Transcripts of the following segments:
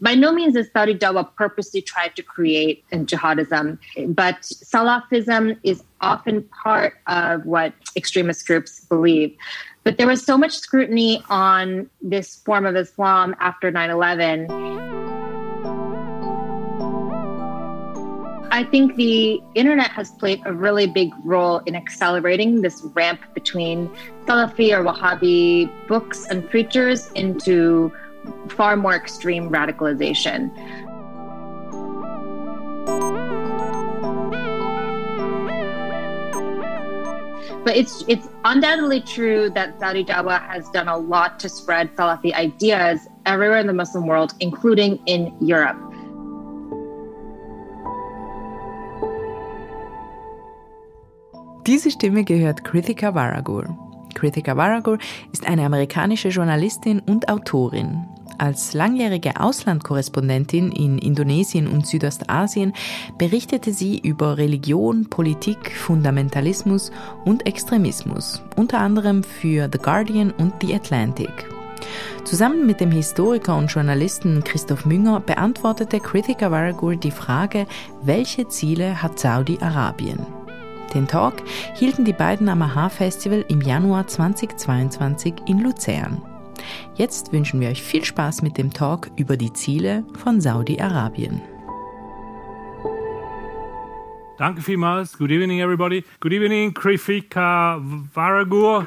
By no means is Saudi Dawa purposely tried to create jihadism, but Salafism is often part of what extremist groups believe. But there was so much scrutiny on this form of Islam after 9 11. I think the internet has played a really big role in accelerating this ramp between Salafi or Wahhabi books and preachers into far more extreme radicalization. But it's it's undoubtedly true that Saudi Dawa has done a lot to spread Salafi ideas everywhere in the Muslim world, including in Europe. Diese Stimme gehört Krithika Varagur. Krithika Varagur ist eine amerikanische Journalistin und Autorin. Als langjährige Auslandkorrespondentin in Indonesien und Südostasien berichtete sie über Religion, Politik, Fundamentalismus und Extremismus, unter anderem für The Guardian und The Atlantic. Zusammen mit dem Historiker und Journalisten Christoph Münger beantwortete Kritika Varagur die Frage, welche Ziele hat Saudi-Arabien? Den Talk hielten die beiden am AHA-Festival im Januar 2022 in Luzern. Jetzt wünschen wir euch viel Spaß mit dem Talk über die Ziele von Saudi-Arabien. Danke vielmals. Good evening, everybody. Good evening, Krifika Varagur.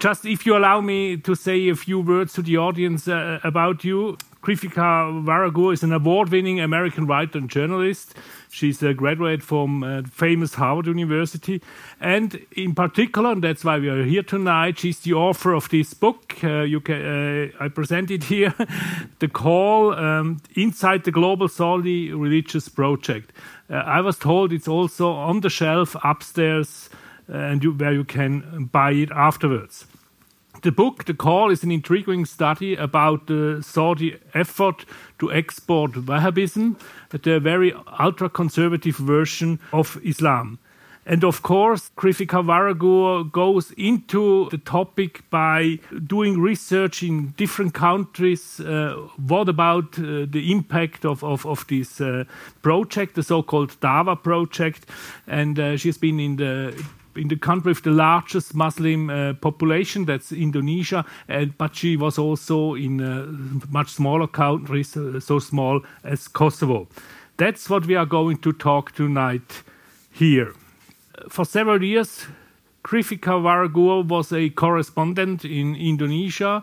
Just if you allow me to say a few words to the audience uh, about you. Krithika Varagur is an award winning American writer and journalist. She's a graduate from uh, famous Harvard University. And in particular, and that's why we are here tonight, she's the author of this book. Uh, you can, uh, I present it here The Call um, Inside the Global Saudi Religious Project. Uh, I was told it's also on the shelf upstairs uh, and you, where you can buy it afterwards. The book, The Call, is an intriguing study about the Saudi effort to export Wahhabism, the very ultra conservative version of Islam. And of course, Krithika Varagur goes into the topic by doing research in different countries. Uh, what about uh, the impact of, of, of this uh, project, the so called DAWA project? And uh, she's been in the in the country with the largest Muslim uh, population, that's Indonesia, and, but she was also in uh, much smaller countries, uh, so small as Kosovo. That's what we are going to talk tonight here. For several years, Krithika Varagur was a correspondent in Indonesia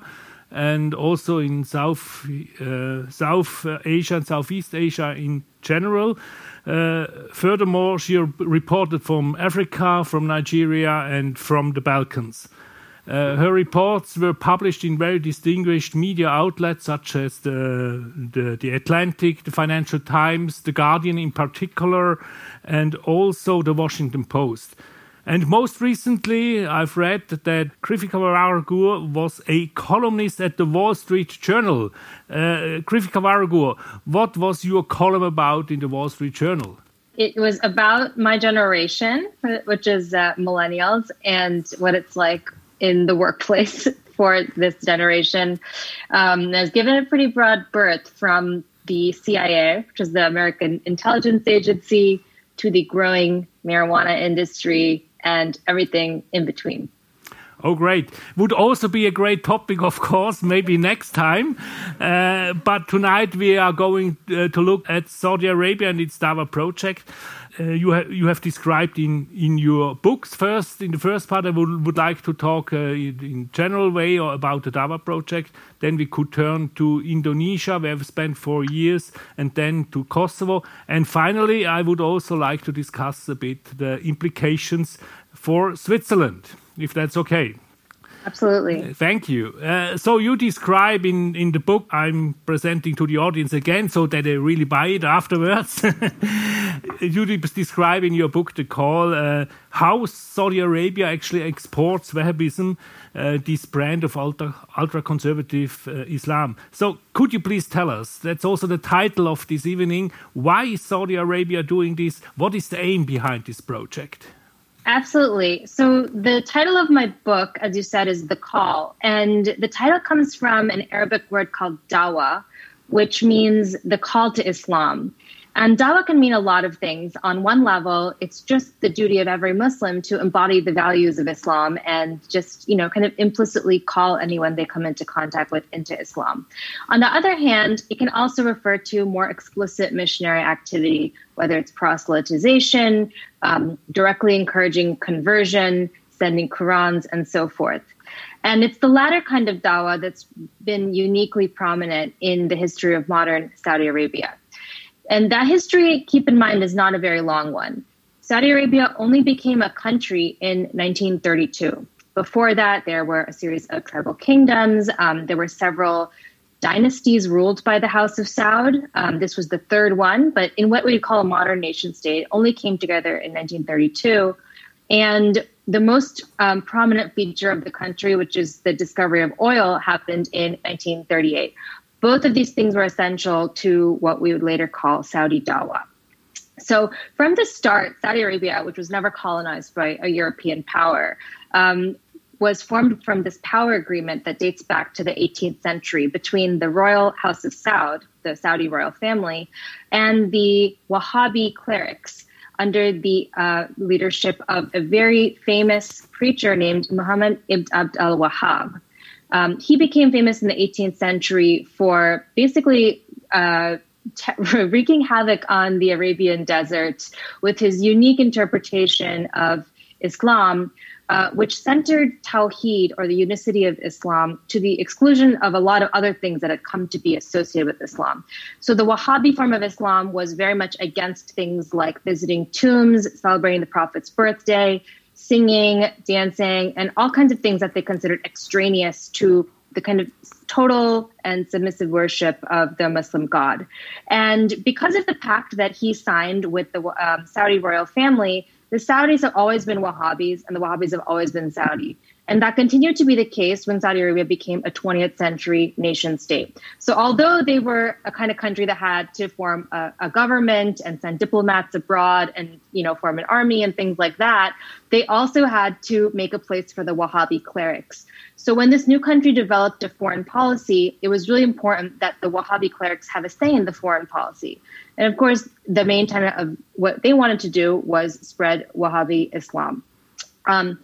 and also in South, uh, South Asia and Southeast Asia in general. Uh, furthermore, she reported from Africa, from Nigeria, and from the Balkans. Uh, her reports were published in very distinguished media outlets such as the, the, the, Atlantic, the Financial Times, The Guardian in particular, and also the Washington Post. And most recently, I've read that Krithika Varagur was a columnist at the Wall Street Journal. Uh, Krithika Varagur, what was your column about in the Wall Street Journal? It was about my generation, which is uh, millennials, and what it's like in the workplace for this generation. Um, I was given a pretty broad berth from the CIA, which is the American intelligence agency, to the growing marijuana industry and everything in between. Oh, great. Would also be a great topic, of course, maybe next time. Uh, but tonight we are going uh, to look at Saudi Arabia and its Dawa project. Uh, you, ha you have described in, in your books. First, in the first part, I would, would like to talk uh, in, in general way about the Dawa project. Then we could turn to Indonesia, where we've spent four years, and then to Kosovo. And finally, I would also like to discuss a bit the implications for Switzerland if that's okay. Absolutely. Uh, thank you. Uh, so you describe in, in the book I'm presenting to the audience again so that they really buy it afterwards. you describe in your book the call uh, how Saudi Arabia actually exports Wahhabism, uh, this brand of ultra, ultra conservative uh, Islam. So could you please tell us, that's also the title of this evening, why is Saudi Arabia doing this? What is the aim behind this project? Absolutely. So, the title of my book, as you said, is The Call. And the title comes from an Arabic word called dawa, which means the call to Islam. And dawa can mean a lot of things. On one level, it's just the duty of every Muslim to embody the values of Islam and just, you know, kind of implicitly call anyone they come into contact with into Islam. On the other hand, it can also refer to more explicit missionary activity, whether it's proselytization, um, directly encouraging conversion, sending Qurans, and so forth. And it's the latter kind of dawah that's been uniquely prominent in the history of modern Saudi Arabia. And that history, keep in mind, is not a very long one. Saudi Arabia only became a country in 1932. Before that, there were a series of tribal kingdoms. Um, there were several dynasties ruled by the House of Saud. Um, this was the third one, but in what we call a modern nation state, only came together in 1932. And the most um, prominent feature of the country, which is the discovery of oil, happened in 1938. Both of these things were essential to what we would later call Saudi Dawa. So, from the start, Saudi Arabia, which was never colonized by a European power, um, was formed from this power agreement that dates back to the 18th century between the royal House of Saud, the Saudi royal family, and the Wahhabi clerics under the uh, leadership of a very famous preacher named Muhammad ibn Abd al Wahhab. Um, he became famous in the 18th century for basically uh, t- wreaking havoc on the Arabian desert with his unique interpretation of Islam, uh, which centered Tawheed or the unicity of Islam to the exclusion of a lot of other things that had come to be associated with Islam. So the Wahhabi form of Islam was very much against things like visiting tombs, celebrating the Prophet's birthday, singing, dancing, and all kinds of things that they considered extraneous to the kind of total and submissive worship of the Muslim God. And because of the pact that he signed with the um, Saudi royal family, the Saudis have always been Wahhabis and the Wahhabis have always been Saudi. And that continued to be the case when Saudi Arabia became a 20th century nation state. So, although they were a kind of country that had to form a, a, government and send diplomats abroad and, you know, form an army and things like that, they also had to make a place for the Wahhabi clerics. So, when this new country developed a foreign policy, it was really important that the Wahhabi clerics have a say in the foreign policy. And of course, the main tenet of what they wanted to do was spread Wahhabi Islam. Um,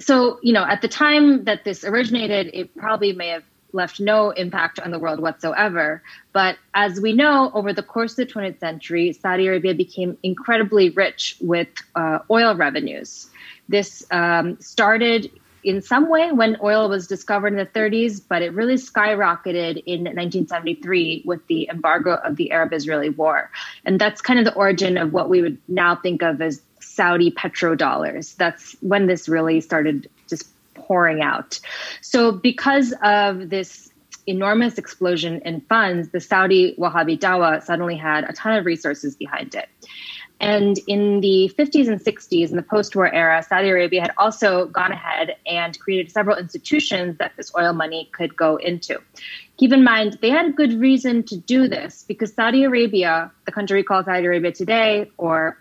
so, you know, at the time that this originated, it probably may have left no impact on the world whatsoever. But as we know, over the course of the 20th century, Saudi Arabia became incredibly rich with uh, oil revenues. This um, started in some way when oil was discovered in the 30s, but it really skyrocketed in 1973 with the embargo of the Arab Israeli war. And that's kind of the origin of what we would now think of as Saudi petrodollars. That's when this really started just pouring out. So, because of this enormous explosion in funds, the Saudi Wahhabi Dawa suddenly had a ton of resources behind it. And in the 50s and 60s, in the post war era, Saudi Arabia had also gone ahead and created several institutions that this oil money could go into. Keep in mind, they had good reason to do this because Saudi Arabia, the country we call Saudi Arabia today, or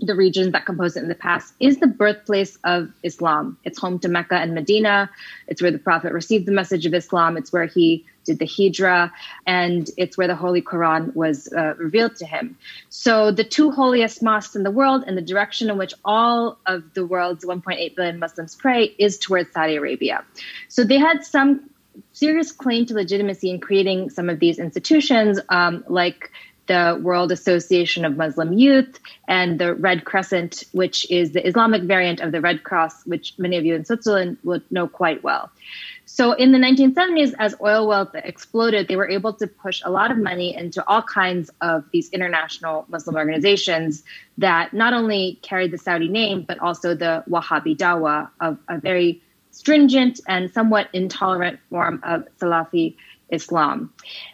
the regions that composed it in the past, is the birthplace of Islam. It's home to Mecca and Medina. It's where the Prophet received the message of Islam. It's where he did the Hijrah, and it's where the Holy Quran was uh, revealed to him. So, the two holiest mosques in the world and the direction in which all of the world's 1.8 billion Muslims pray is towards Saudi Arabia. So, they had some serious claim to legitimacy in creating some of these institutions, um, like the World Association of Muslim Youth, and the Red Crescent, which is the Islamic variant of the Red Cross, which many of you in Switzerland would know quite well. So in the 1970s, as oil wealth exploded, they were able to push a lot of money into all kinds of these international Muslim organizations that not only carried the Saudi name, but also the Wahhabi Dawa of a very stringent and somewhat intolerant form of Salafi Islam.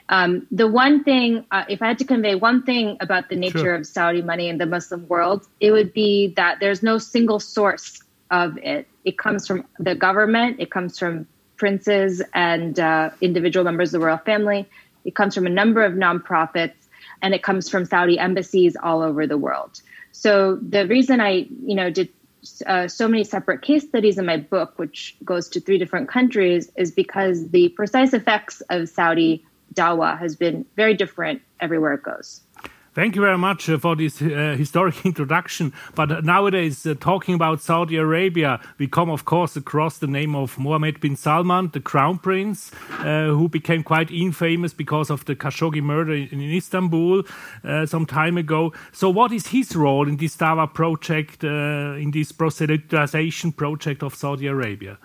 Um, the one thing, uh, if I had to convey one thing about the nature sure. of Saudi money in the Muslim world, it would be that there's no single source of it. It comes from the government, it comes from princes and uh, individual members of the royal family, it comes from a number of nonprofits, and it comes from Saudi embassies all over the world. So the reason I, you know, did uh, so many separate case studies in my book, which goes to three different countries, is because the precise effects of Saudi Dawa has been very different everywhere it goes. Thank you very much uh, for this uh, historic introduction. But nowadays, uh, talking about Saudi Arabia, we come, of course, across the name of Mohammed bin Salman, the crown prince, uh, who became quite infamous because of the Khashoggi murder in, Istanbul uh, some time ago. So, what is his role in this Dawa project, uh, in this proselytization project of Saudi Arabia?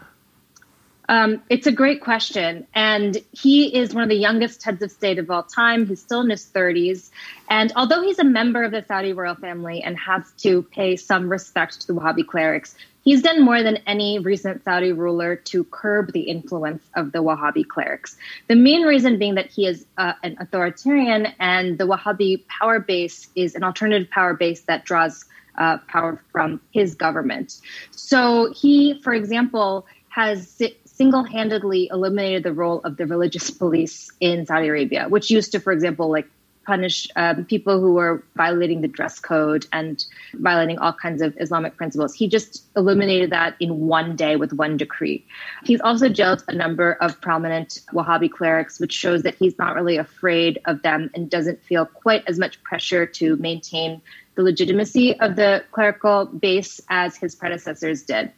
Um, it's a great question. And he is one of the youngest heads of state of all time. He's still in his 30s. And although he's a member of the Saudi royal family and has to pay some respect to the Wahhabi clerics, he's done more than any recent Saudi ruler to curb the influence of the Wahhabi clerics. The main reason being that he is uh, an authoritarian and the Wahhabi power base is an alternative power base that draws uh, power from his government. So he, for example, has single handedly eliminated the role of the religious police in Saudi Arabia, which used to, for example, like punish um, people who were violating the dress code and violating all kinds of Islamic principles. He just eliminated that in one day with one decree. He's also jailed a number of prominent Wahhabi clerics, which shows that he's not really afraid of them and doesn't feel quite as much pressure to maintain the legitimacy of the clerical base as his predecessors did.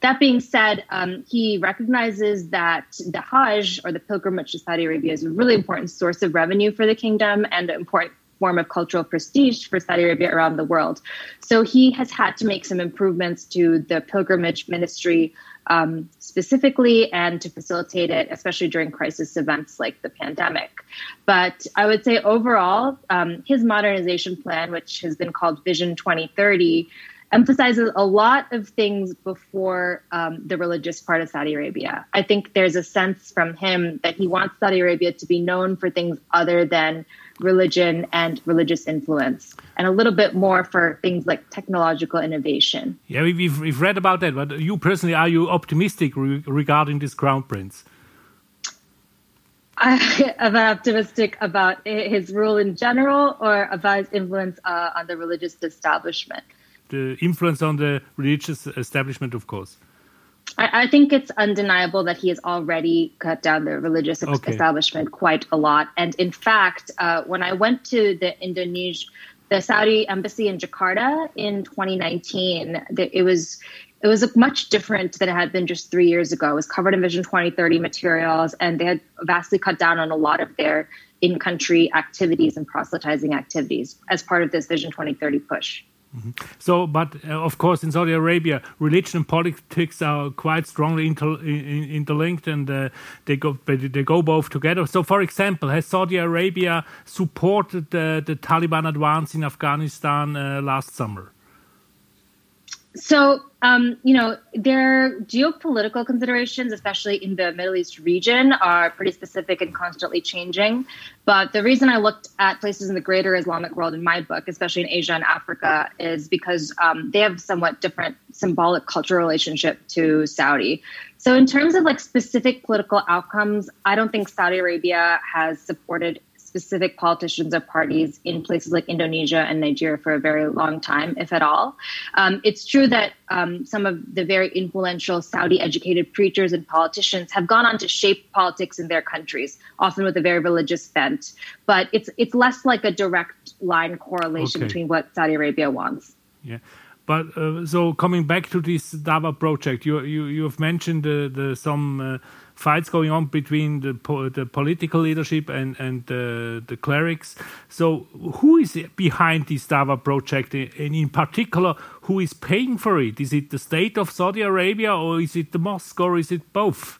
That being said, um, he recognizes that the Hajj or the pilgrimage to Saudi Arabia is a really important source of revenue for the kingdom and an important form of cultural prestige for Saudi Arabia around the world. So he has had to make some improvements to the pilgrimage ministry um, specifically and to facilitate it, especially during crisis events like the pandemic. But I would say overall, um, his modernization plan, which has been called Vision 2030, emphasizes a lot of things before um, the religious part of Saudi Arabia. I think there's a sense from him that he wants Saudi Arabia to be known for things other than religion and religious influence, and a little bit more for things like technological innovation. Yeah, we've, we've read about that, but you personally, are you optimistic re regarding this crown prince? I am optimistic about his rule in general or about his influence uh, on the religious establishment. The influence on the religious establishment, of course. I, I, think it's undeniable that he has already cut down the religious okay. establishment quite a lot. And in fact, uh, when I went to the Indonesia, the Saudi embassy in Jakarta in 2019, it was it was much different than it had been just three years ago. It was covered in Vision 2030 materials, and they had vastly cut down on a lot of their in-country activities and proselytizing activities as part of this Vision 2030 push. So, but uh, of course, in Saudi Arabia, religion and politics are quite strongly inter- interlinked, and uh, they go they go both together. So, for example, has Saudi Arabia supported uh, the Taliban advance in Afghanistan uh, last summer? So, um, you know, their geopolitical considerations, especially in the Middle East region, are pretty specific and constantly changing. But the reason I looked at places in the greater Islamic world in my book, especially in Asia and Africa, is because um, they have somewhat different symbolic cultural relationship to Saudi. So, in terms of like specific political outcomes, I don't think Saudi Arabia has supported specific politicians or parties in places like Indonesia and Nigeria for a very long time, if at all. Um, it's true that um, some of the very influential Saudi educated preachers and politicians have gone on to shape politics in their countries, often with a very religious bent. But it's it's less like a direct line correlation okay. between what Saudi Arabia wants. Yeah. But uh, so coming back to this Dawa project, you you you have mentioned the, the some uh, fights going on between the po the political leadership and and uh, the clerics. So who is behind this Dawa project, and in particular, who is paying for it? Is it the state of Saudi Arabia, or is it the mosque, or is it both?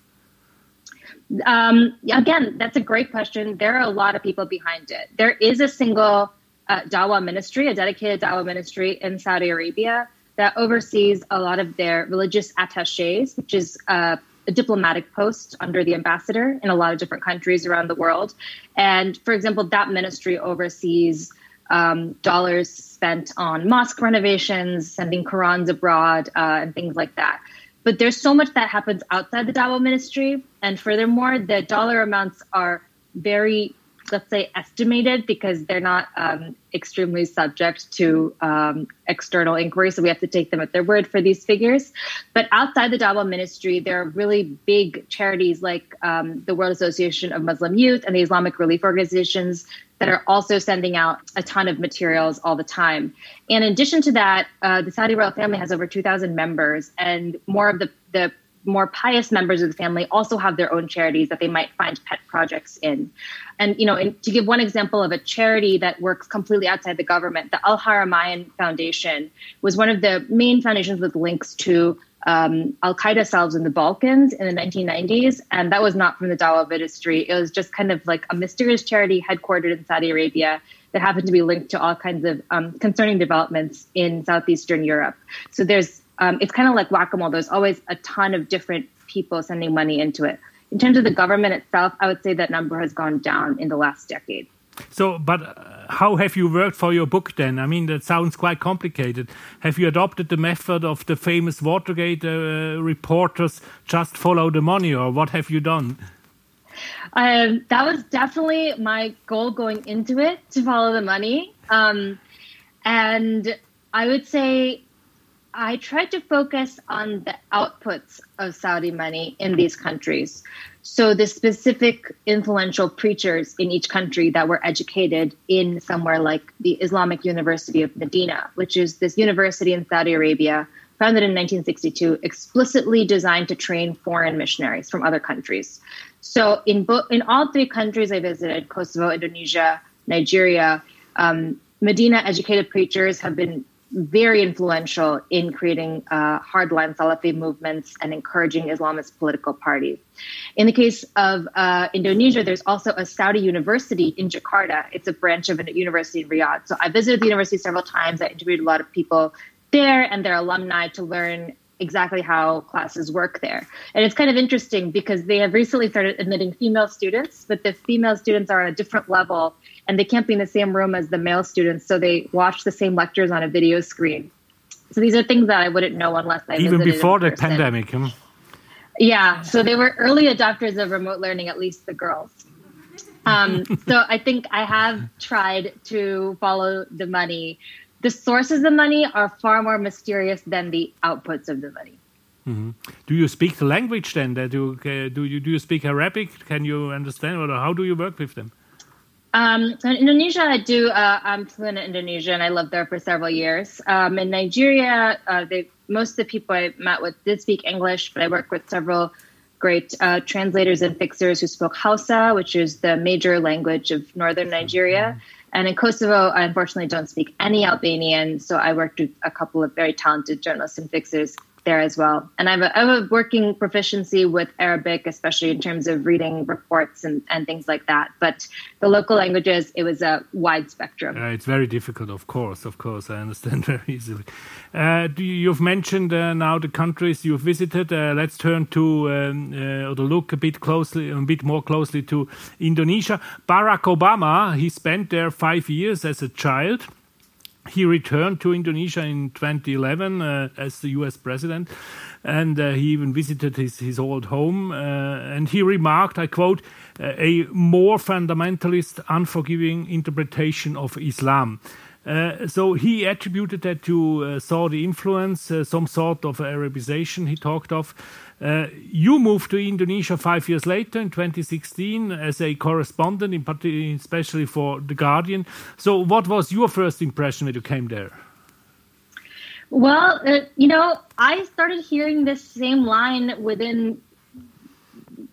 Um, again, that's a great question. There are a lot of people behind it. There is a single uh, Dawa ministry, a dedicated Dawa ministry in Saudi Arabia that oversees a lot of their religious attaches, which is uh, a diplomatic post under the ambassador in a lot of different countries around the world. And for example, that ministry oversees um, dollars spent on mosque renovations, sending Qurans abroad, uh, and things like that. But there's so much that happens outside the Dawa ministry. And furthermore, the dollar amounts are very let's say, estimated because they're not um, extremely subject to um, external inquiry. So we have to take them at their word for these figures. But outside the Dawah ministry, there are really big charities like um, the World Association of Muslim Youth and the Islamic Relief Organizations that are also sending out a ton of materials all the time. And in addition to that, uh, the Saudi royal family has over 2,000 members, and more of the, the more pious members of the family also have their own charities that they might find pet projects in. And you know, in, to give one example of a charity that works completely outside the government, the Al Haramain Foundation was one of the main foundations with links to um, Al Qaeda cells in the Balkans in the 1990s, and that was not from the Dawah ministry. It was just kind of like a mysterious charity headquartered in Saudi Arabia that happened to be linked to all kinds of um, concerning developments in southeastern Europe. So there's um, it's kind of like whack-a-mole. There's always a ton of different people sending money into it. In terms of the government itself, I would say that number has gone down in the last decade. So, but uh, how have you worked for your book then? I mean, that sounds quite complicated. Have you adopted the method of the famous Watergate uh, reporters, just follow the money, or what have you done? Um, that was definitely my goal going into it to follow the money. Um, and I would say I tried to focus on the outputs of Saudi money in these countries. So the specific influential preachers in each country that were educated in somewhere like the Islamic University of Medina, which is this university in Saudi Arabia founded in 1962, explicitly designed to train foreign missionaries from other countries. So in bo- in all three countries I visited, Kosovo, Indonesia, Nigeria, um, Medina educated preachers have been very influential in creating uh, hardline Salafi movements and encouraging Islamist political parties. In the case of uh, Indonesia, there's also a Saudi university in Jakarta. It's a branch of a university in Riyadh. So I visited the university several times. I interviewed a lot of people there and their alumni to learn exactly how classes work there. And it's kind of interesting because they have recently started admitting female students, but the female students are on a different level and they can't be in the same room as the male students. So they watch the same lectures on a video screen. So these are things that I wouldn't know unless I even before the pandemic. Huh? Yeah, so they were early adopters of remote learning, at least the girls. Um, so I think I have tried to follow the money the sources of money are far more mysterious than the outputs of the money. Mm-hmm. Do you speak the language then? Do you, uh, do you do you speak Arabic? Can you understand, or how do you work with them? Um, so in Indonesia, I do. Uh, I'm fluent in Indonesian. and I lived there for several years. Um, in Nigeria, uh, they, most of the people I met with did speak English, but I worked with several great uh, translators and fixers who spoke Hausa, which is the major language of northern Nigeria. Mm-hmm. And in Kosovo, I unfortunately don't speak any Albanian, so I worked with a couple of very talented journalists and fixers there as well. And I have, a, I have a working proficiency with Arabic, especially in terms of reading reports and, and things like that. But the local languages, it was a wide spectrum. Uh, it's very difficult, of course, of course. I understand very easily. Uh, you, have mentioned uh, now the countries you've visited. Uh, let's turn to um, uh, or look a bit closely, a bit more closely to Indonesia. Barack Obama, he spent there five years as a child he returned to Indonesia in 2011 uh, as the US president, and uh, he even visited his, his old home. Uh, and he remarked, I quote, a more fundamentalist, unforgiving interpretation of Islam. Uh, so he attributed that to uh, Saudi influence, uh, some sort of Arabization he talked of. Uh, you moved to Indonesia five years later in 2016 as a correspondent, in especially for The Guardian. So, what was your first impression when you came there? Well, uh, you know, I started hearing this same line within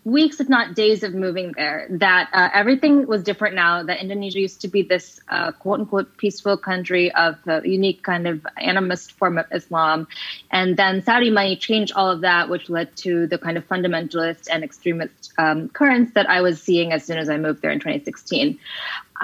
weeks, if not days, of moving there. That uh, everything was different now. That Indonesia used to be this uh, quote unquote peaceful country of a unique kind of animist form of Islam. And then Saudi money changed all of that, which led to the kind of fundamentalist and extremist um, currents that I was seeing as soon as I moved there in 2016.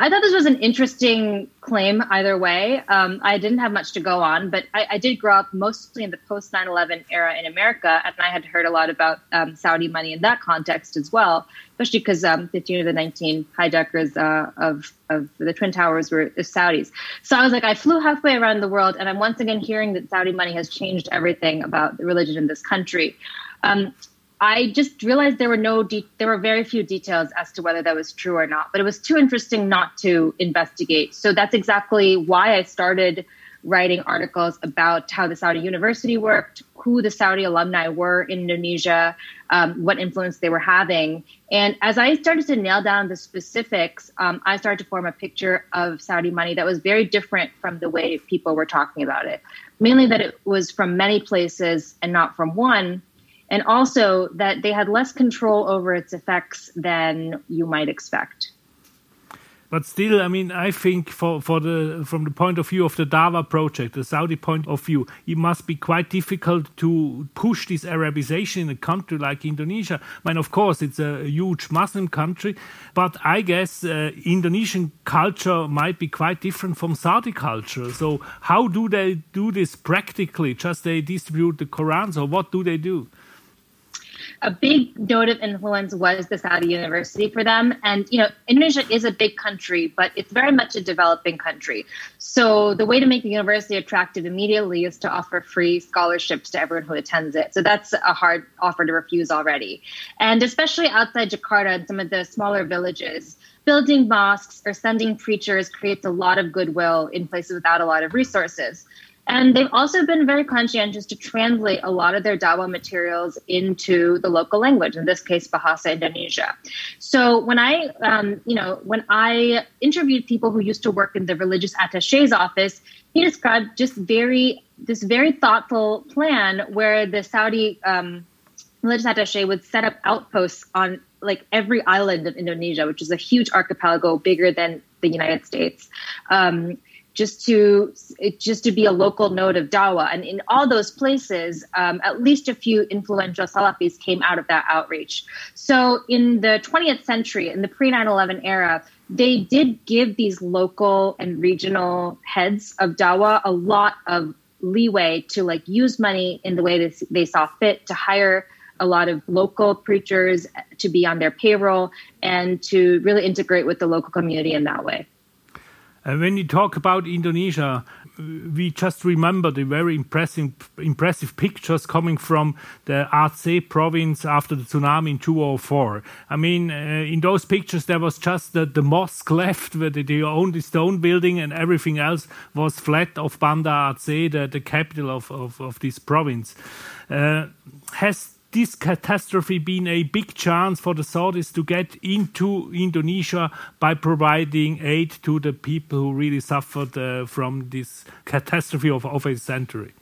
I thought this was an interesting claim either way. Um, I didn't have much to go on, but I, I did grow up mostly in the post 9 11 era in America, and I had heard a lot about um, Saudi money in that context as well, especially because um, 15 of the 19 hijackers uh, of, of the Twin Towers were Saudis. So I was like, I flew halfway around the world, and I'm once again hearing that Saudi money has changed everything about the religion in this country. Um, I just realized there were no de- there were very few details as to whether that was true or not. But it was too interesting not to investigate. So that's exactly why I started writing articles about how the Saudi university worked, who the Saudi alumni were in Indonesia, um, what influence they were having. And as I started to nail down the specifics, um, I started to form a picture of Saudi money that was very different from the way people were talking about it. Mainly that it was from many places and not from one and also that they had less control over its effects than you might expect. But still, I mean, I think for, for the from the point of view of the Dawa project, the Saudi point of view, it must be quite difficult to push this Arabization in a country like Indonesia. I mean, of course, it's a huge Muslim country, but I guess uh, Indonesian culture might be quite different from Saudi culture. So, how do they do this practically? Just they distribute the Qurans, or what do they do? A big note of influence was the Saudi University for them. And, you know, Indonesia is a big country, but it's very much a developing country. So the way to make the university attractive immediately is to offer free scholarships to everyone who attends it. So that's a hard offer to refuse already. And especially outside Jakarta and some of the smaller villages, building mosques or sending preachers creates a lot of goodwill in places without a lot of resources. And they've also been very conscientious to translate a lot of their Dawa materials into the local language, in this case, Bahasa Indonesia. So when I, um, you know, when I interviewed people who used to work in the religious attache's office, he described just very, this very thoughtful plan where the Saudi um, religious attache would set up outposts on like every island of Indonesia, which is a huge archipelago bigger than the United States. Um, just to just to be a local node of Dawa. And in all those places, um, at least a few influential Salafis came out of that outreach. So in the 20th century, in the pre 9 11 era, they did give these local and regional heads of Dawa a lot of leeway to like use money in the way that they saw fit to hire a lot of local preachers to be on their payroll and to really integrate with the local community in that way. Uh, when you talk about Indonesia, we just remember the very impressive, impressive pictures coming from the Aceh province after the tsunami in 2004. I mean, uh, in those pictures, there was just the, the mosque left, where the, the only stone building, and everything else was flat of Banda Aceh, the, the capital of, of, of this province. Uh, has this catastrophe been a big chance for the Saudis to get into Indonesia by providing aid to the people who really suffered uh, from this catastrophe of, of a century?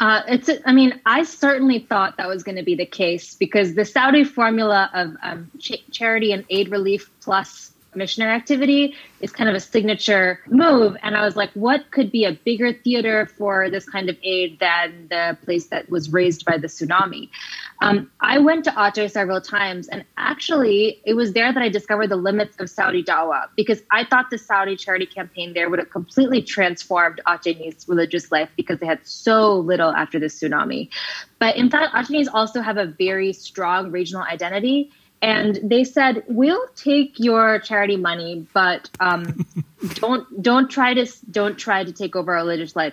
Uh, it's. I mean, I certainly thought that was going to be the case because the Saudi formula of um, ch charity and aid relief plus missionary activity is kind of a signature move. And I was like, what could be a bigger theater for this kind of aid than the place that was razed by the tsunami? Um, I went to Aceh several times, and actually, it was there that I discovered the limits of Saudi Dawa because I thought the Saudi charity campaign there would have completely transformed Acehese religious life because they had so little after the tsunami. But in fact, Acehese also have a very strong regional identity and they said we'll take your charity money but um, don't don't try to don't try to take over our religious life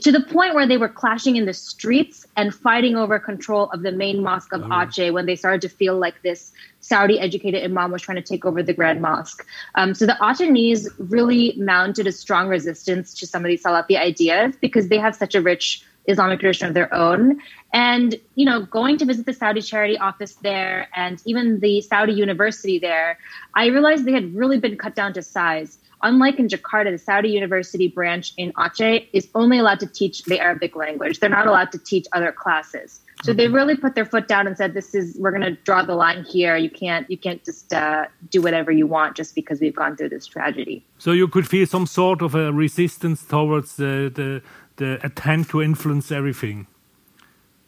to the point where they were clashing in the streets and fighting over control of the main mosque of oh. Aceh when they started to feel like this Saudi educated imam was trying to take over the Grand Mosque. Um, so the Acehese really mounted a strong resistance to some of these Salafi ideas because they have such a rich Islamic tradition of their own. And, you know, going to visit the Saudi charity office there and even the Saudi university there, I realized they had really been cut down to size. Unlike in Jakarta, the Saudi university branch in Aceh is only allowed to teach the Arabic language. They're not allowed to teach other classes. So they really put their foot down and said, "This is we're going to draw the line here. You can't you can't just uh, do whatever you want just because we've gone through this tragedy." So you could feel some sort of a resistance towards the the, the attempt to influence everything.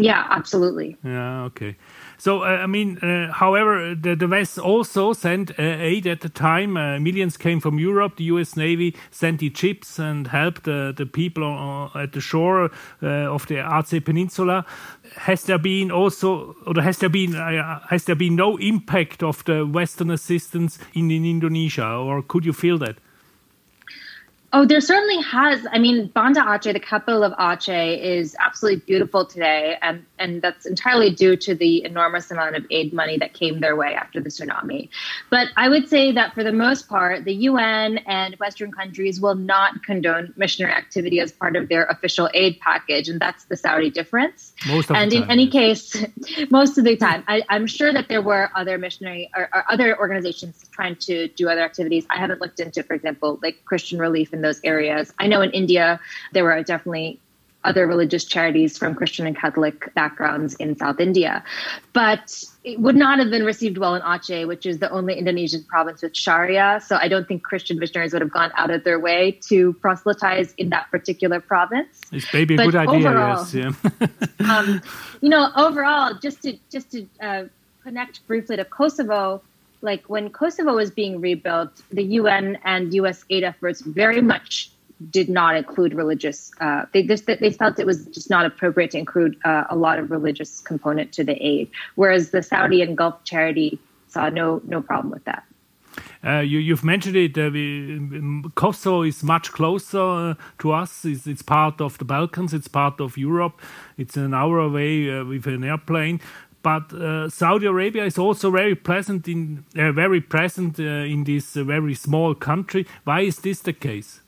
Yeah, absolutely. Yeah, okay. So, uh, I mean, uh, however, the, the, West also sent uh, aid at the time. Uh, millions came from Europe. The US Navy sent the ships and helped the people on, at the shore uh, of the Aceh Peninsula. Has there been also, or has there been, uh, has there been no impact of the Western assistance in, in Indonesia, or could you feel that? Oh, there certainly has. I mean, Banda Aceh, the capital of Aceh, is absolutely beautiful today, and and that's entirely due to the enormous amount of aid money that came their way after the tsunami. But I would say that for the most part, the UN and Western countries will not condone missionary activity as part of their official aid package, and that's the Saudi difference. Most of and in any case, most of the time, I, I'm sure that there were other missionary or, or other organizations trying to do other activities. I haven't looked into, for example, like Christian relief in those areas. I know in India there were definitely other religious charities from Christian and Catholic backgrounds in South India, but it would not have been received well in Aceh, which is the only Indonesian province with Sharia. So I don't think Christian missionaries would have gone out of their way to proselytize in that particular province. It's maybe a But good idea. overall- yes. Yeah. um, you know, overall, just to just to uh, connect briefly to Kosovo, like when Kosovo was being rebuilt, the UN and U.S. aid efforts very much did not include religious. Uh, they just they felt it was just not appropriate to include uh, a lot of religious component to the aid, whereas the Saudi and Gulf Charity saw no no problem with that. Uh, you, you've mentioned it. Uh, we, um, Kosovo is much closer uh, to us. It's, it's part of the Balkans. It's part of Europe. It's an hour away uh, with an airplane. But uh, Saudi Arabia is also very present in uh, very present uh, in this uh, very small country. Why is this the case?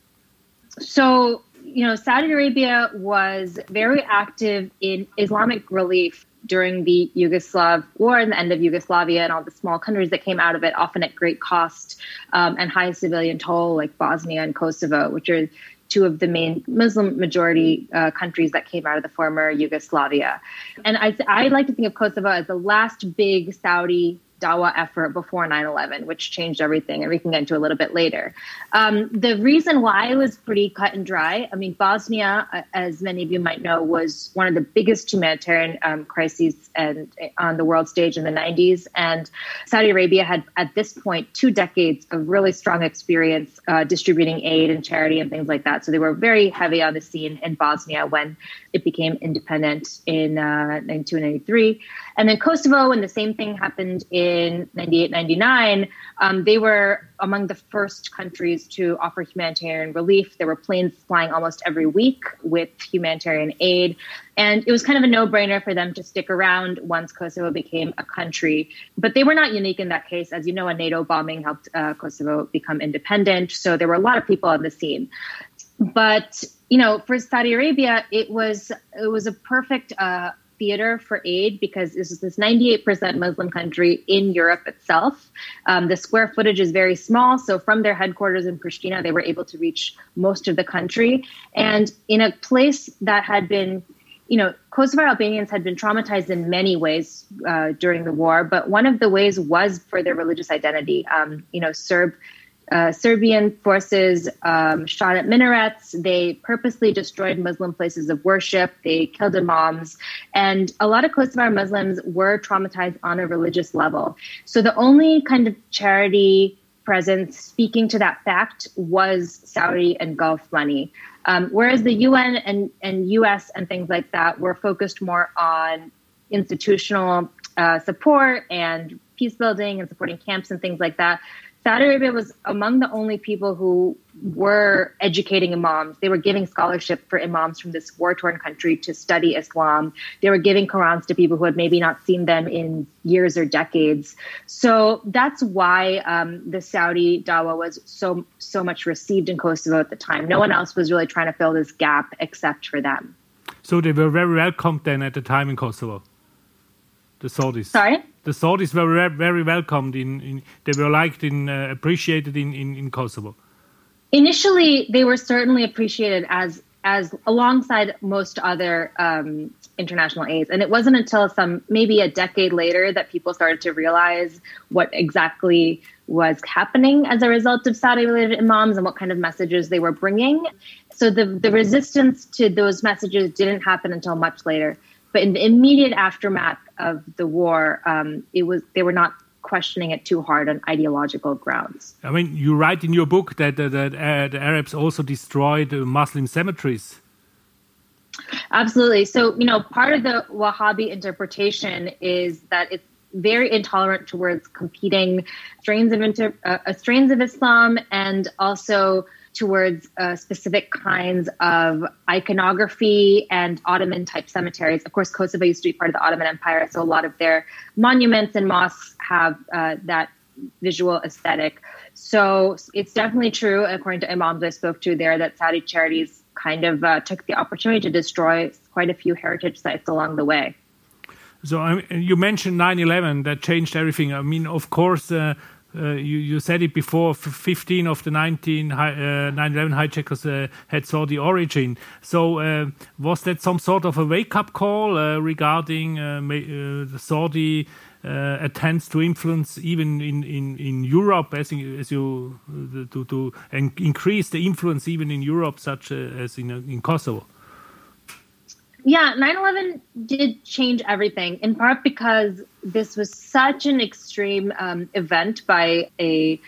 So, you know, Saudi Arabia was very active in Islamic relief during the Yugoslav war and the end of Yugoslavia and all the small countries that came out of it, often at great cost um, and high civilian toll, like Bosnia and Kosovo, which are two of the main Muslim majority uh, countries that came out of the former Yugoslavia. And I, I like to think of Kosovo as the last big Saudi Dawa effort before 9 11, which changed everything, and we can get into a little bit later. Um, the reason why it was pretty cut and dry, I mean, Bosnia, uh, as many of you might know, was one of the biggest humanitarian um, crises and, on the world stage in the 90s. And Saudi Arabia had, at this point, two decades of really strong experience uh, distributing aid and charity and things like that. So they were very heavy on the scene in Bosnia when it became independent in uh, 92 and 93. And then Kosovo, when the same thing happened in 98, 99, um, they were among the first countries to offer humanitarian relief. There were planes flying almost every week with humanitarian aid. And it was kind of a no brainer for them to stick around once Kosovo became a country. But they were not unique in that case. As you know, a NATO bombing helped uh, Kosovo become independent. So there were a lot of people on the scene. But you know, for Saudi Arabia, it was it was a perfect uh, theater for aid because this is this 98% Muslim country in Europe itself. Um, the square footage is very small, so from their headquarters in Pristina, they were able to reach most of the country, and in a place that had been you know, Kosovar Albanians had been traumatized in many ways uh, during the war, but one of the ways was for their religious identity. Um, you know, Serb uh, Serbian forces um, shot at minarets. They purposely destroyed Muslim places of worship. They killed imams. And a lot of Kosovar Muslims were traumatized on a religious level. So the only kind of charity presence speaking to that fact was Saudi and Gulf money. Um, whereas the UN and, and US and things like that were focused more on institutional uh, support and peace building and supporting camps and things like that. Saudi Arabia was among the only people who were educating imams. They were giving scholarship for imams from this war torn country to study Islam. They were giving Qurans to people who had maybe not seen them in years or decades. So that's why um, the Saudi dawa was so so much received in Kosovo at the time. No one else was really trying to fill this gap except for them. So they were very welcomed then at the time in Kosovo. The Saudis. Sorry. The Saudis were very, very welcomed in, in. They were liked in, uh, appreciated in, in, in Kosovo. Initially, they were certainly appreciated as as alongside most other um, international aids. And it wasn't until some maybe a decade later that people started to realize what exactly was happening as a result of Saudi related imams and what kind of messages they were bringing. So the, the resistance to those messages didn't happen until much later. But in the immediate aftermath of the war, um, it was they were not questioning it too hard on ideological grounds. I mean, you write in your book that, that, that uh, the Arabs also destroyed uh, Muslim cemeteries. Absolutely. So, you know, part of the Wahhabi interpretation is that it's very intolerant towards competing strains of inter, uh, strains of Islam and also towards uh, specific kinds of iconography and Ottoman type cemeteries. Of course, Kosovo used to be part of the Ottoman Empire, so a lot of their monuments and mosques have uh, that visual aesthetic. So it's definitely true, according to imams I spoke to there, that Saudi charities kind of uh, took the opportunity to destroy quite a few heritage sites along the way. So you mentioned 9/11 that changed everything. I mean, of course, uh, uh, you, you, said it before. 15 of the 19 uh, 9/11 hijackers uh, had Saudi origin. So uh, was that some sort of a wake-up call uh, regarding the Saudi? attempts to influence even in, in, in Europe as, in, as you to, to increase the influence even in Europe such as in, in Kosovo yeah, 9 11 did change everything, in part because this was such an extreme um, event by a,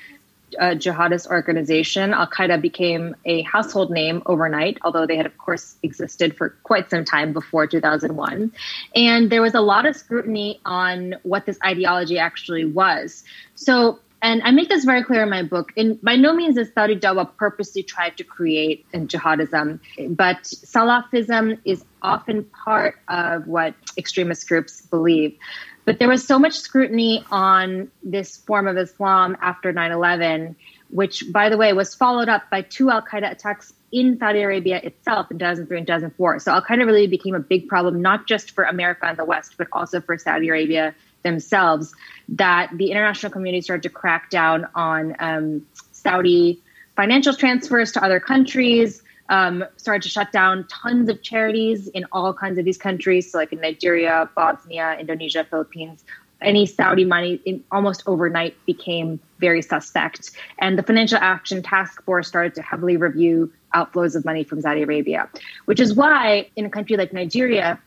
a jihadist organization. Al Qaeda became a household name overnight, although they had, of course, existed for quite some time before 2001. And there was a lot of scrutiny on what this ideology actually was. So and I make this very clear in my book. By no means is Saudi Dawa purposely tried to create jihadism, but Salafism is often part of what extremist groups believe. But there was so much scrutiny on this form of Islam after 9 11, which, by the way, was followed up by two Al Qaeda attacks in Saudi Arabia itself in 2003 and 2004. So Al Qaeda really became a big problem, not just for America and the West, but also for Saudi Arabia themselves that the international community started to crack down on um, Saudi financial transfers to other countries, um, started to shut down tons of charities in all kinds of these countries. So, like in Nigeria, Bosnia, Indonesia, Philippines, any Saudi money almost overnight became very suspect. And the Financial Action Task Force started to heavily review outflows of money from Saudi Arabia, which is why in a country like Nigeria,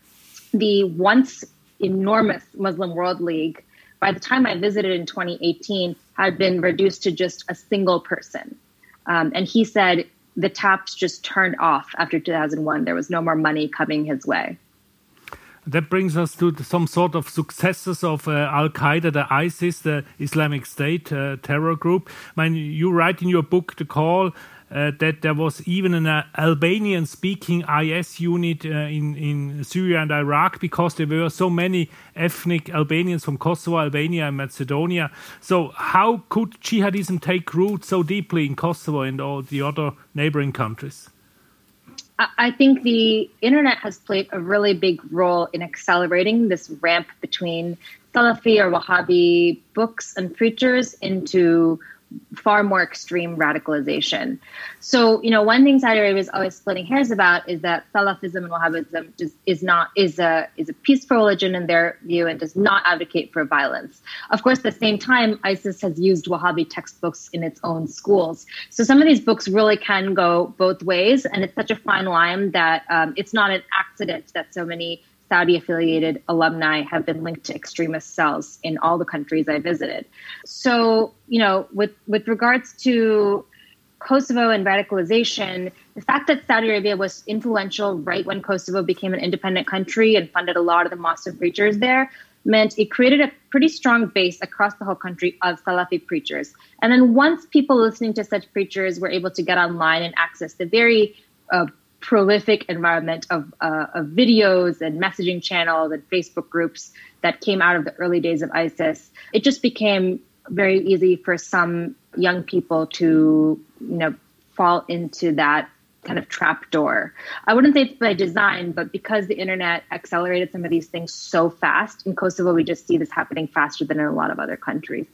the once enormous Muslim World League, by the time I visited in 2018, had been reduced to just a single person. Um, and he said the taps just turned off after 2001. There was no more money coming his way. That brings us to some sort of successors of uh, Al Qaeda, the ISIS, the Islamic State uh, terror group. I mean, you write in your book, The Call, uh, that there was even an uh, Albanian speaking IS unit uh, in, in Syria and Iraq because there were so many ethnic Albanians from Kosovo, Albania, and Macedonia. So, how could jihadism take root so deeply in Kosovo and all the other neighboring countries? I think the internet has played a really big role in accelerating this ramp between Salafi or Wahhabi books and preachers into far more extreme radicalization. So, you know, one thing Saudi Arabia is always splitting hairs about is that Salafism and Wahhabism just is not is a is a peaceful religion in their view and does not advocate for violence. Of course, at the same time, ISIS has used Wahhabi textbooks in its own schools. So some of these books really can go both ways, and it's such a fine line that um, it's not an accident that so many Saudi affiliated alumni have been linked to extremist cells in all the countries I visited. So, you know, with, with regards to Kosovo and radicalization, the fact that Saudi Arabia was influential right when Kosovo became an independent country and funded a lot of the mosques preachers there meant it created a pretty strong base across the whole country of Salafi preachers. And then once people listening to such preachers were able to get online and access the very uh, prolific environment of, uh, of videos and messaging channels and Facebook groups that came out of the early days of ISIS, it just became very easy for some young people to, you know, fall into that kind of trap door. I wouldn't say it's by design, but because the internet accelerated some of these things so fast in Kosovo, we just see this happening faster than in a lot of other countries.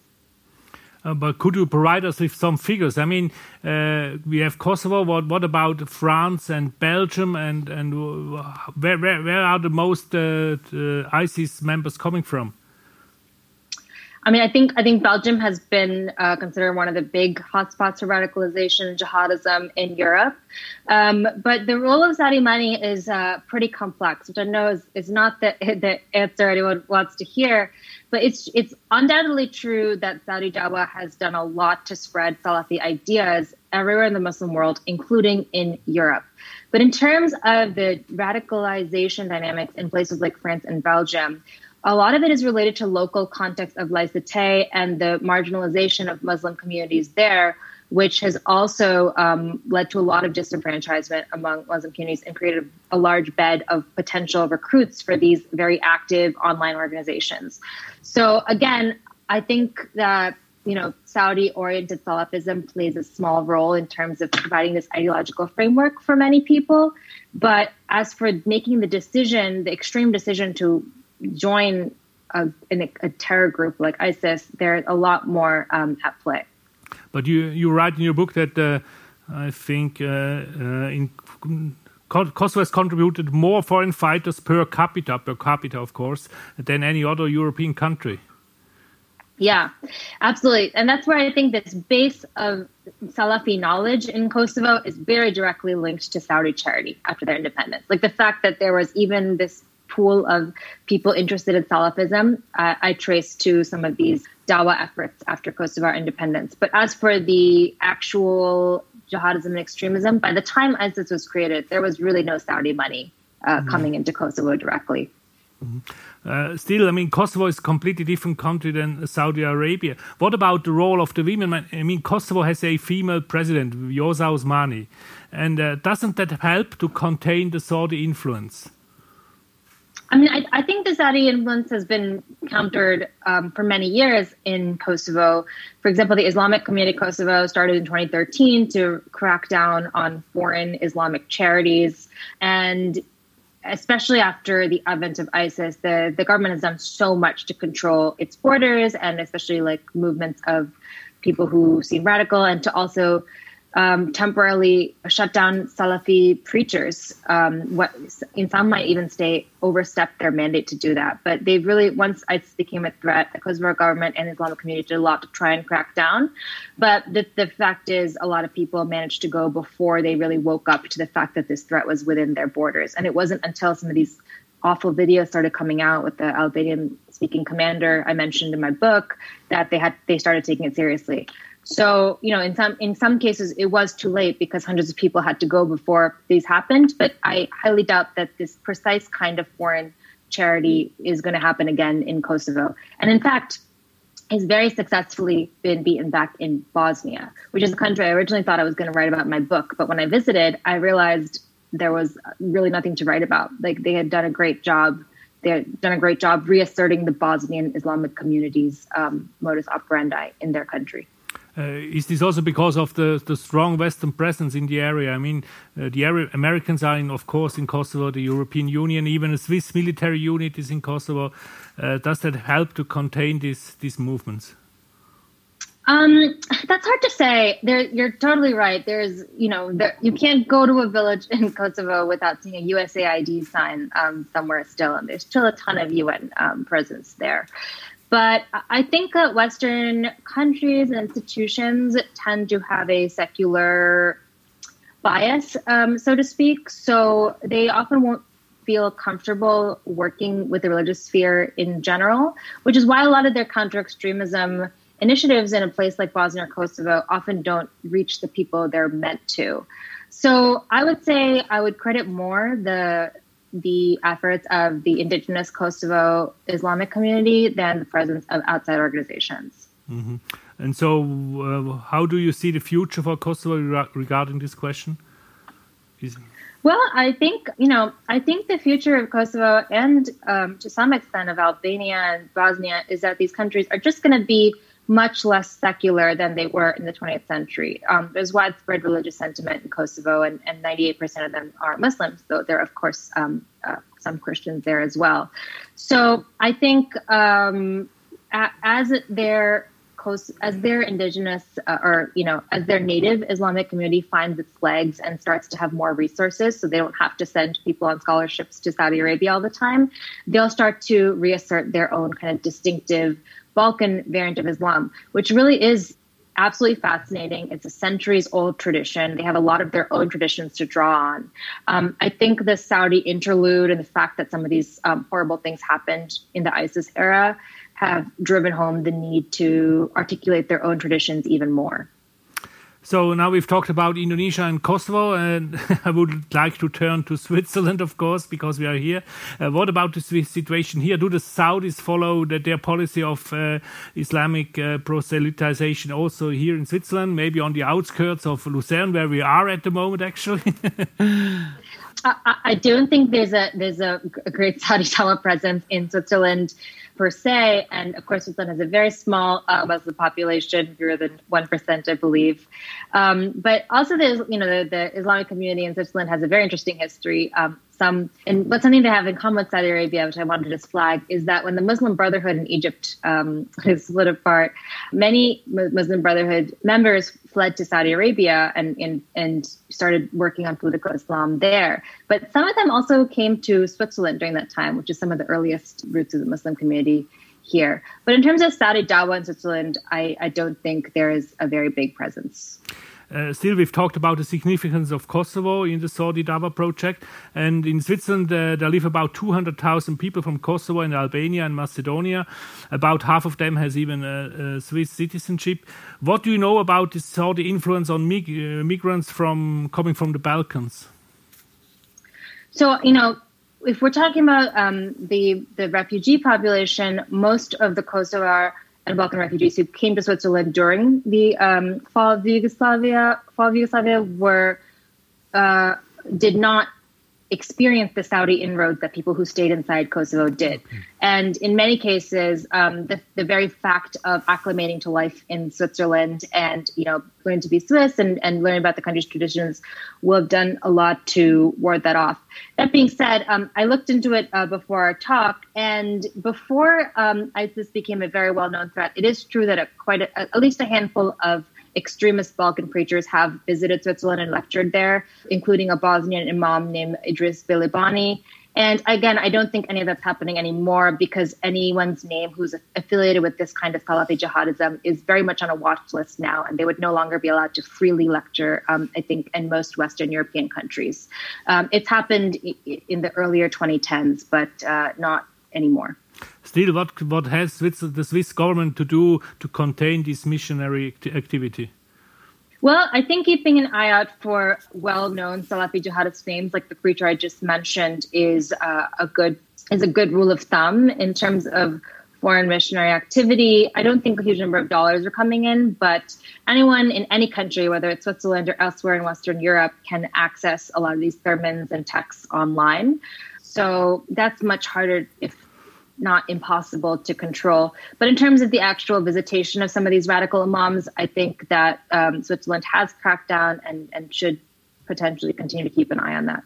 Uh, but could you provide us with some figures? I mean, uh, we have Kosovo. What what about France and Belgium? And and where where, where are the most uh, ISIS members coming from? I mean, I think I think Belgium has been uh, considered one of the big hotspots for radicalization and jihadism in Europe. Um, but the role of Saudi money is uh, pretty complex, which I know is, is not the, the answer anyone wants to hear. But it's it's undoubtedly true that Saudi Dawa has done a lot to spread Salafi ideas everywhere in the Muslim world, including in Europe. But in terms of the radicalization dynamics in places like France and Belgium, a lot of it is related to local context of laicite and the marginalization of Muslim communities there, which has also um, led to a lot of disenfranchisement among Muslim communities and created a large bed of potential recruits for these very active online organizations. So again, I think that you know Saudi oriented Salafism plays a small role in terms of providing this ideological framework for many people. But as for making the decision, the extreme decision to join a, a, a terror group like ISIS, there's a lot more um, at play. But you, you write in your book that uh, I think uh, uh, in Kosovo has contributed more foreign fighters per capita, per capita, of course, than any other European country. Yeah, absolutely. And that's where I think this base of Salafi knowledge in Kosovo is very directly linked to Saudi charity after their independence. Like the fact that there was even this pool of people interested in Salafism, uh, I trace to some of these Dawa efforts after Kosovo independence. But as for the actual jihadism and extremism, by the time ISIS was created, there was really no Saudi money uh, mm-hmm. coming into Kosovo directly. Mm-hmm. Uh, still, I mean, Kosovo is a completely different country than Saudi Arabia. What about the role of the women? I mean, Kosovo has a female president, Vjosa Osmani, and uh, doesn't that help to contain the Saudi influence? I mean, I, I think the Saudi influence has been countered um, for many years in Kosovo. For example, the Islamic Community Kosovo started in 2013 to crack down on foreign Islamic charities. And especially after the advent of ISIS, the, the government has done so much to control its borders and especially like movements of people who seem radical and to also um, temporarily shut down Salafi preachers. Um, what in some might even stay overstep their mandate to do that. But they really, once ISIS became a threat, the Kosovo government and the Islamic community did a lot to try and crack down. But the, the fact is, a lot of people managed to go before they really woke up to the fact that this threat was within their borders. And it wasn't until some of these awful videos started coming out with the Albanian speaking commander I mentioned in my book that they had they started taking it seriously. So, you know, in some in some cases it was too late because hundreds of people had to go before these happened. But I highly doubt that this precise kind of foreign charity is going to happen again in Kosovo. And in fact, has very successfully been beaten back in Bosnia, which is a country I originally thought I was going to write about in my book. But when I visited, I realized there was really nothing to write about. Like they had done a great job. They had done a great job reasserting the Bosnian Islamic community's um, modus operandi in their country. Uh, is this also because of the, the strong Western presence in the area? I mean, uh, the Americans are, in, of course, in Kosovo, the European Union, even a Swiss military unit is in Kosovo. Uh, does that help to contain these, these movements? Um, that's hard to say. There, you're totally right. There's, you know, there, you can't go to a village in Kosovo without seeing a USAID sign um, somewhere still, and there's still a ton of UN um, presence there. But I think that Western countries and institutions tend to have a secular bias, um, so to speak. So they often won't feel comfortable working with the religious sphere in general, which is why a lot of their counter extremism initiatives in a place like Bosnia or Kosovo often don't reach the people they're meant to. So I would say I would credit more the the efforts of the indigenous Kosovo Islamic community than the presence of outside organizations. Mm-hmm. And so, uh, how do you see the future for Kosovo regarding this question? Is well, I think you know, I think the future of Kosovo and um, to some extent of Albania and Bosnia is that these countries are just going to be much less secular than they were in the 20th century. Um, there's widespread religious sentiment in Kosovo, and, and 98% of them are Muslims, though there are, of course, um, uh, some Christians there as well. So I think um, as their as their indigenous uh, or you know as their native Islamic community finds its legs and starts to have more resources, so they don't have to send people on scholarships to Saudi Arabia all the time, they'll start to reassert their own kind of distinctive Balkan variant of Islam, which really is absolutely fascinating. It's a centuries old tradition. They have a lot of their own traditions to draw on. Um, I think the Saudi interlude and the fact that some of these um, horrible things happened in the ISIS era have driven home the need to articulate their own traditions even more. So now we've talked about Indonesia and Kosovo, and I would like to turn to Switzerland, of course, because we are here. Uh, what about the situation here? Do the Saudis follow the, their policy of uh, Islamic uh, proselytization also here in Switzerland, maybe on the outskirts of Lucerne, where we are at the moment, actually? I, I, don't think there's a there's a, a great Saudi telepresence in Switzerland per se. And of course, Switzerland has a very small uh, Muslim population, fewer than 1%, I believe. Um, but also, there's, you know, the, the, Islamic community in Switzerland has a very interesting history. Um, some, and what's something they have in common with Saudi Arabia, which I wanted to just flag, is that when the Muslim Brotherhood in Egypt um, split apart, many Muslim Brotherhood members fled to Saudi Arabia and, and, and started working on political Islam there. But some of them also came to Switzerland during that time, which is some of the earliest roots of the Muslim community here. But in terms of Saudi Dawa in Switzerland, I, I don't think there is a very big presence. Uh, still, we've talked about the significance of Kosovo in the Saudi Dawa project. And in Switzerland, uh, there live about 200,000 people from Kosovo and Albania and Macedonia. About half of them has even a, a Swiss citizenship. What do you know about the Saudi influence on mig uh, migrants from coming from the Balkans? So, you know, if we're talking about um, the the refugee population, most of the Kosovar and Balkan refugees who came to Switzerland during the um, fall of Yugoslavia, fall of Yugoslavia, were uh, did not experience the Saudi inroads that people who stayed inside Kosovo did. And in many cases, um, the, the, very fact of acclimating to life in Switzerland and, you know, learning to be Swiss and, and learning about the country's traditions will have done a lot to ward that off. That being said, um, I looked into it uh, before our talk, and before um, ISIS became a very well-known threat, it is true that a, quite a, at least a handful of extremist Balkan preachers have visited Switzerland and lectured there, including a Bosnian imam named Idriz Bilibani. And again, I don't think any of that's happening anymore because anyone's name who's affiliated with this kind of Salafi jihadism is very much on a watch list now, and they would no longer be allowed to freely lecture, um, I think, in most Western European countries. Um, it's happened in the earlier 2010s, but uh, not anymore. Still, what, what has the Swiss government to do to contain this missionary activity? Well, I think keeping an eye out for well-known Salafi jihadist names, like the preacher I just mentioned, is uh, a good is a good rule of thumb in terms of foreign missionary activity. I don't think a huge number of dollars are coming in, but anyone in any country, whether it's Switzerland or elsewhere in Western Europe, can access a lot of these sermons and texts online. So that's much harder if not impossible to control. But in terms of the actual visitation of some of these radical imams, I think that um, Switzerland has cracked down and, and should potentially continue to keep an eye on that.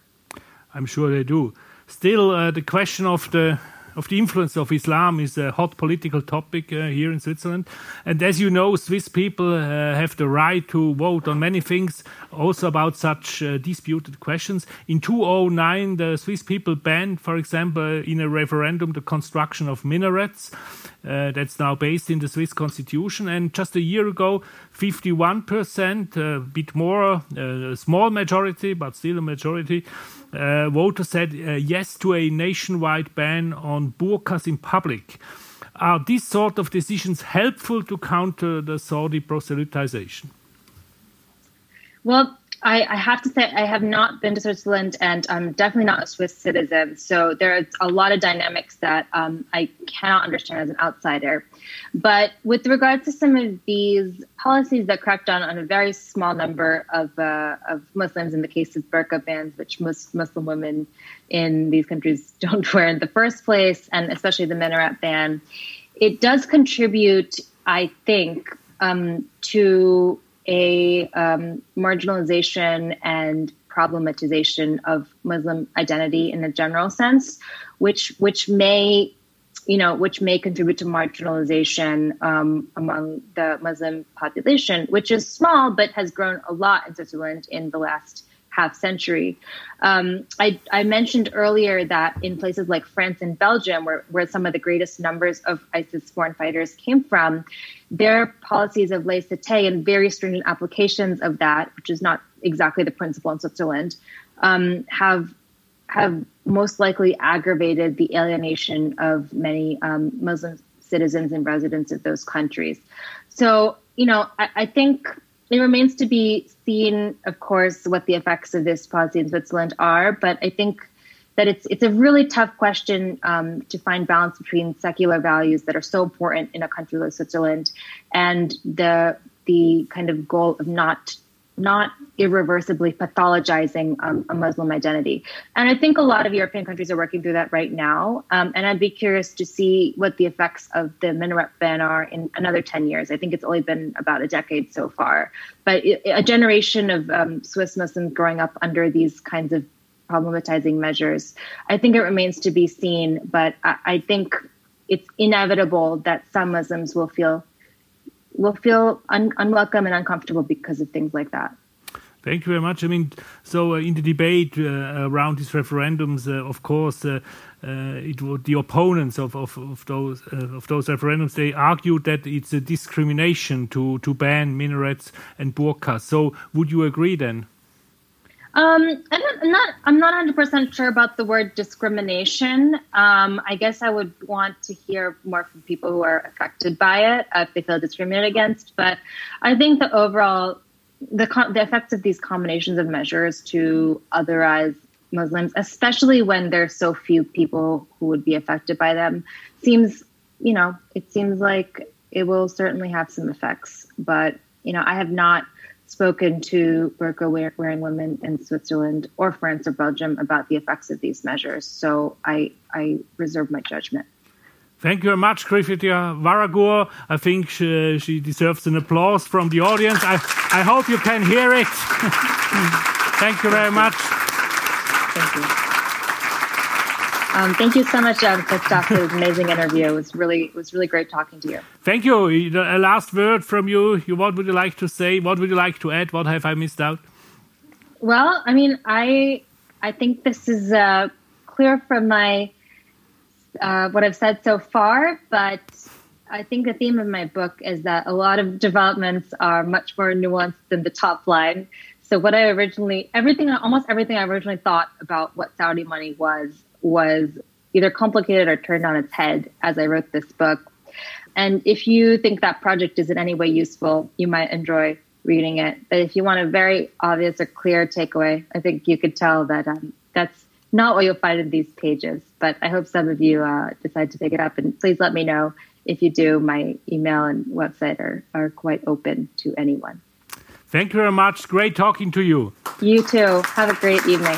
I'm sure they do. Still, uh, the question of the of the influence of Islam is a hot political topic uh, here in Switzerland. And as you know, Swiss people uh, have the right to vote on many things, also about such uh, disputed questions. In 2009, the Swiss people banned, for example, in a referendum, the construction of minarets. Uh, that's now based in the Swiss constitution. And just a year ago, 51%, a bit more, uh, a small majority, but still a majority, uh, voters said uh, yes to a nationwide ban on burqas in public. Are these sort of decisions helpful to counter the Saudi proselytization? Well, I, I, have to say, I have not been to Switzerland and I'm definitely not a Swiss citizen. So there's a lot of dynamics that um, I cannot understand as an outsider. But with regards to some of these policies that crack down on a very small number of, uh, of Muslims, in the case of burqa bans, which most Muslim women in these countries don't wear in the first place, and especially the minaret ban, it does contribute, I think, um, to a um, marginalization and problematization of Muslim identity in a general sense, which which may you know which may contribute to marginalization um, among the Muslim population, which is small but has grown a lot in Switzerland in the last half century. Um, I, I, mentioned earlier that in places like France and Belgium, where, where some of the greatest numbers of ISIS foreign fighters came from, their policies of laïcité and very stringent applications of that, which is not exactly the principle in Switzerland, um, have have most likely aggravated the alienation of many um, Muslim citizens and residents of those countries. So, you know, I, I think it remains to be seen, of course, what the effects of this policy in Switzerland are. But I think that it's it's a really tough question um, to find balance between secular values that are so important in a country like Switzerland and the the kind of goal of not not irreversibly pathologizing um, a Muslim identity. And I think a lot of European countries are working through that right now. Um, and I'd be curious to see what the effects of the minaret ban are in another 10 years. I think it's only been about a decade so far. But a generation of um, Swiss Muslims growing up under these kinds of problematizing measures, I think it remains to be seen. But I, I think it's inevitable that some Muslims will feel will feel un- unwelcome and uncomfortable because of things like that. Thank you very much. I mean, so uh, in the debate uh, around these referendums, uh, of course, uh, uh, it was the opponents of of, of those uh, of those referendums. They argued that it's a discrimination to to ban minarets and burqas. So, would you agree then? Um, I'm not. I'm not 100 percent sure about the word discrimination. Um, I guess I would want to hear more from people who are affected by it uh, if they feel discriminated against. But I think the overall the the effects of these combinations of measures to otherize Muslims, especially when there's so few people who would be affected by them, seems you know it seems like it will certainly have some effects. But you know, I have not spoken to burqa wearing women in Switzerland or France or Belgium about the effects of these measures. So I, I reserve my judgment. Thank you very much, Krithika Varagur. I think she, she, deserves an applause from the audience. I, I hope you can hear it. Thank you very much. Thank you. Um, thank you so much, um, Christof, for this amazing interview. It was really, it was really great talking to you. Thank you. A last word from you. What would you like to say? What would you like to add? What have I missed out? Well, I mean, I, I think this is uh, clear from my uh, what I've said so far, but I think the theme of my book is that a lot of developments are much more nuanced than the top line. So what I originally, everything, almost everything I originally thought about what Saudi money was was either complicated or turned on its head as I wrote this book. And if you think that project is in any way useful, you might enjoy reading it. But if you want a very obvious or clear takeaway, I think you could tell that um, that's not what you'll find in these pages. But I hope some of you uh, decide to pick it up. And please let me know if you do. My email and website are, are quite open to anyone. Thank you very much. Great talking to you. You too. Have a great evening.